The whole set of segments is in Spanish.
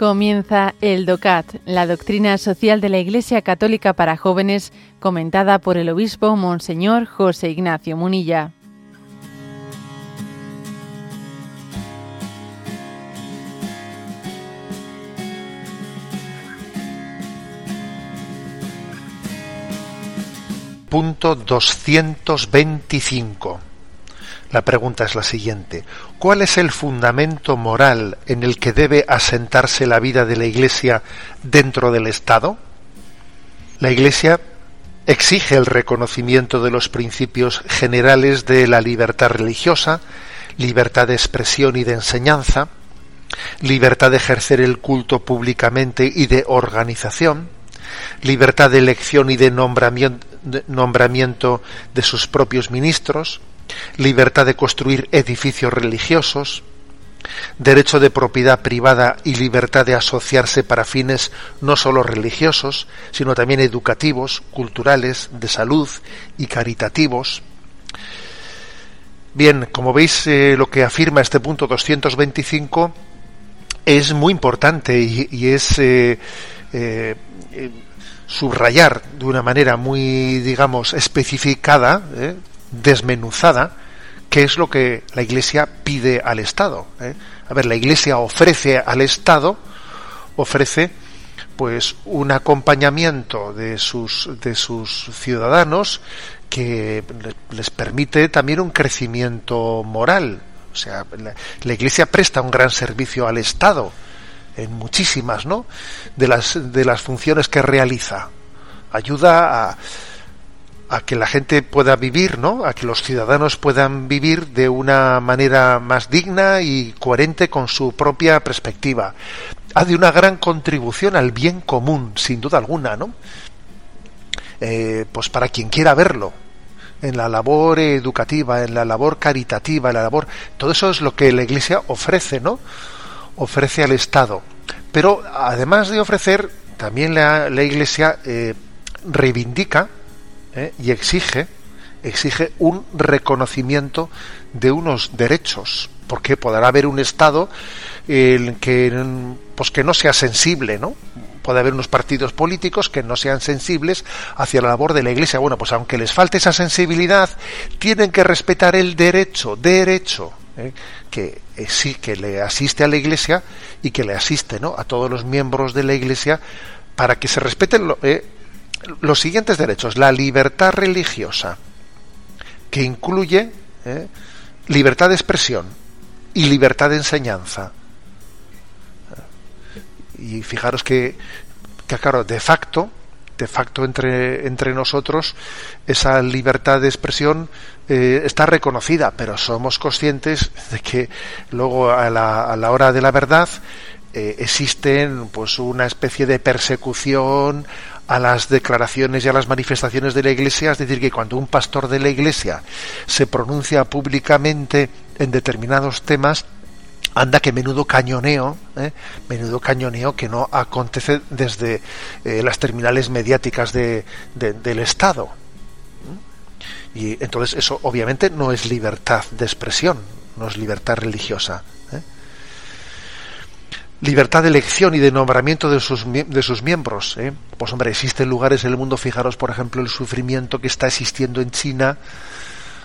Comienza el DOCAT, la doctrina social de la Iglesia Católica para jóvenes, comentada por el obispo Monseñor José Ignacio Munilla. Punto 225 la pregunta es la siguiente. ¿Cuál es el fundamento moral en el que debe asentarse la vida de la Iglesia dentro del Estado? La Iglesia exige el reconocimiento de los principios generales de la libertad religiosa, libertad de expresión y de enseñanza, libertad de ejercer el culto públicamente y de organización, libertad de elección y de nombramiento, de sus propios ministros, libertad de construir edificios religiosos, derecho de propiedad privada y libertad de asociarse para fines no solo religiosos, sino también educativos, culturales, de salud y caritativos. Bien, como veis, eh, lo que afirma este punto 225 es muy importante y, es eh, eh, subrayar de una manera muy, digamos, especificada, desmenuzada qué es lo que la Iglesia pide al Estado. ¿eh? A ver, la Iglesia ofrece al Estado, ofrece pues un acompañamiento de sus, de sus ciudadanos que les permite también un crecimiento moral. O sea, la Iglesia presta un gran servicio al Estado en muchísimas, ¿no? De las, de las funciones que realiza. Ayuda a, a que la gente pueda vivir, ¿no? A que los ciudadanos puedan vivir de una manera más digna y coherente con su propia perspectiva. Ha de una gran contribución al bien común, sin duda alguna, ¿no? Eh, pues para quien quiera verlo, en la labor educativa, en la labor caritativa, en la labor, todo eso es lo que la Iglesia ofrece, ¿no? Ofrece al Estado. Pero además de ofrecer, también la, Iglesia eh, reivindica ¿eh? y exige exige un reconocimiento de unos derechos porque podrá haber un estado en que pues que no sea sensible no puede haber unos partidos políticos que no sean sensibles hacia la labor de la iglesia bueno pues aunque les falte esa sensibilidad tienen que respetar el derecho derecho ¿eh? que eh, sí que le asiste a la iglesia y que le asiste no a todos los miembros de la iglesia para que se respeten lo, los siguientes derechos. La libertad religiosa, que incluye ¿eh? libertad de expresión y libertad de enseñanza. Y fijaros que, que claro, de facto, de facto entre, entre nosotros, esa libertad de expresión eh, está reconocida, pero somos conscientes de que luego a la, a la hora de la verdad eh, existen pues una especie de persecución a las declaraciones y a las manifestaciones de la Iglesia, es decir, que cuando un pastor de la Iglesia se pronuncia públicamente en determinados temas, anda que menudo cañoneo, ¿eh? menudo cañoneo que no acontece desde eh, las terminales mediáticas de, del Estado. Y entonces eso obviamente no es libertad de expresión, no es libertad religiosa. ¿eh? libertad de elección y de nombramiento de sus, de sus miembros. ¿eh? Pues hombre, existen lugares en el mundo, fijaros por ejemplo el sufrimiento que está existiendo en China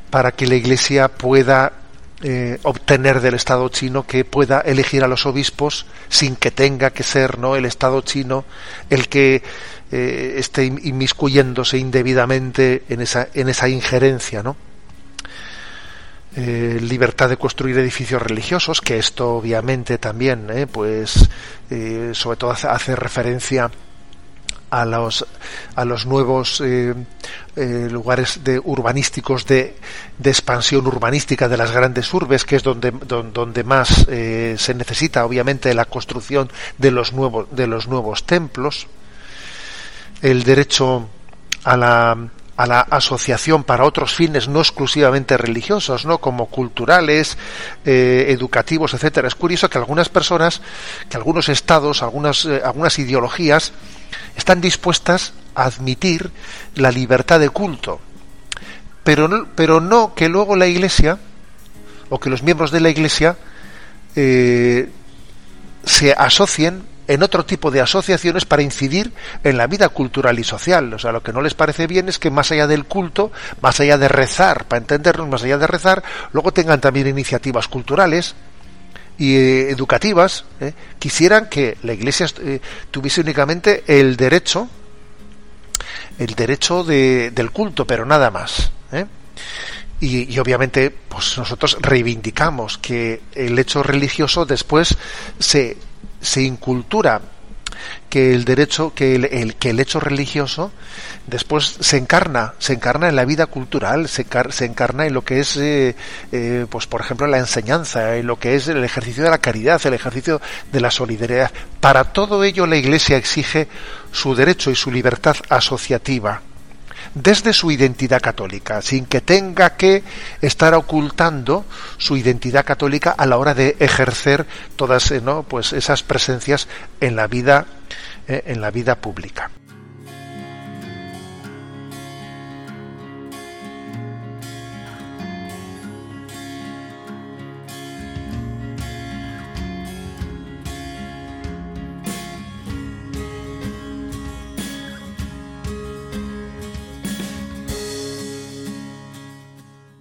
para que la Iglesia pueda eh, obtener del Estado chino que pueda elegir a los obispos sin que tenga que ser no el Estado chino el que eh, esté inmiscuyéndose indebidamente en esa, en esa injerencia, ¿no? Eh, libertad de construir edificios religiosos, que esto obviamente también, pues, sobre todo hace, referencia a los a los nuevos lugares de urbanísticos de, de, expansión urbanística de las grandes urbes que es donde donde, más se necesita obviamente la construcción de los nuevos de los nuevos templos. El derecho a la a la asociación para otros fines no exclusivamente religiosos, ¿no? como culturales, eh, educativos, etcétera. Es curioso que algunas personas, que algunos estados, algunas, eh, algunas ideologías están dispuestas a admitir la libertad de culto, pero, pero no que luego la Iglesia o que los miembros de la Iglesia eh, se asocien en otro tipo de asociaciones para incidir en la vida cultural y social. O sea, lo que no les parece bien es que más allá del culto, más allá de rezar, para entendernos, más allá de rezar, luego tengan también iniciativas culturales y eh, educativas. ¿eh? Quisieran que la Iglesia eh, tuviese únicamente el derecho, el derecho de, del culto, pero nada más. Y, y, obviamente, pues nosotros reivindicamos que el hecho religioso después se se incultura que el derecho, que el, que el hecho religioso después se encarna, se encarna en la vida cultural, se, se encarna en lo que es, eh, eh, pues por ejemplo, la enseñanza, en lo que es el ejercicio de la caridad, el ejercicio de la solidaridad. Para todo ello la Iglesia exige su derecho y su libertad asociativa desde su identidad católica, sin que tenga que estar ocultando su identidad católica a la hora de ejercer todas eh, ¿no? pues esas presencias en la vida eh, en la vida pública.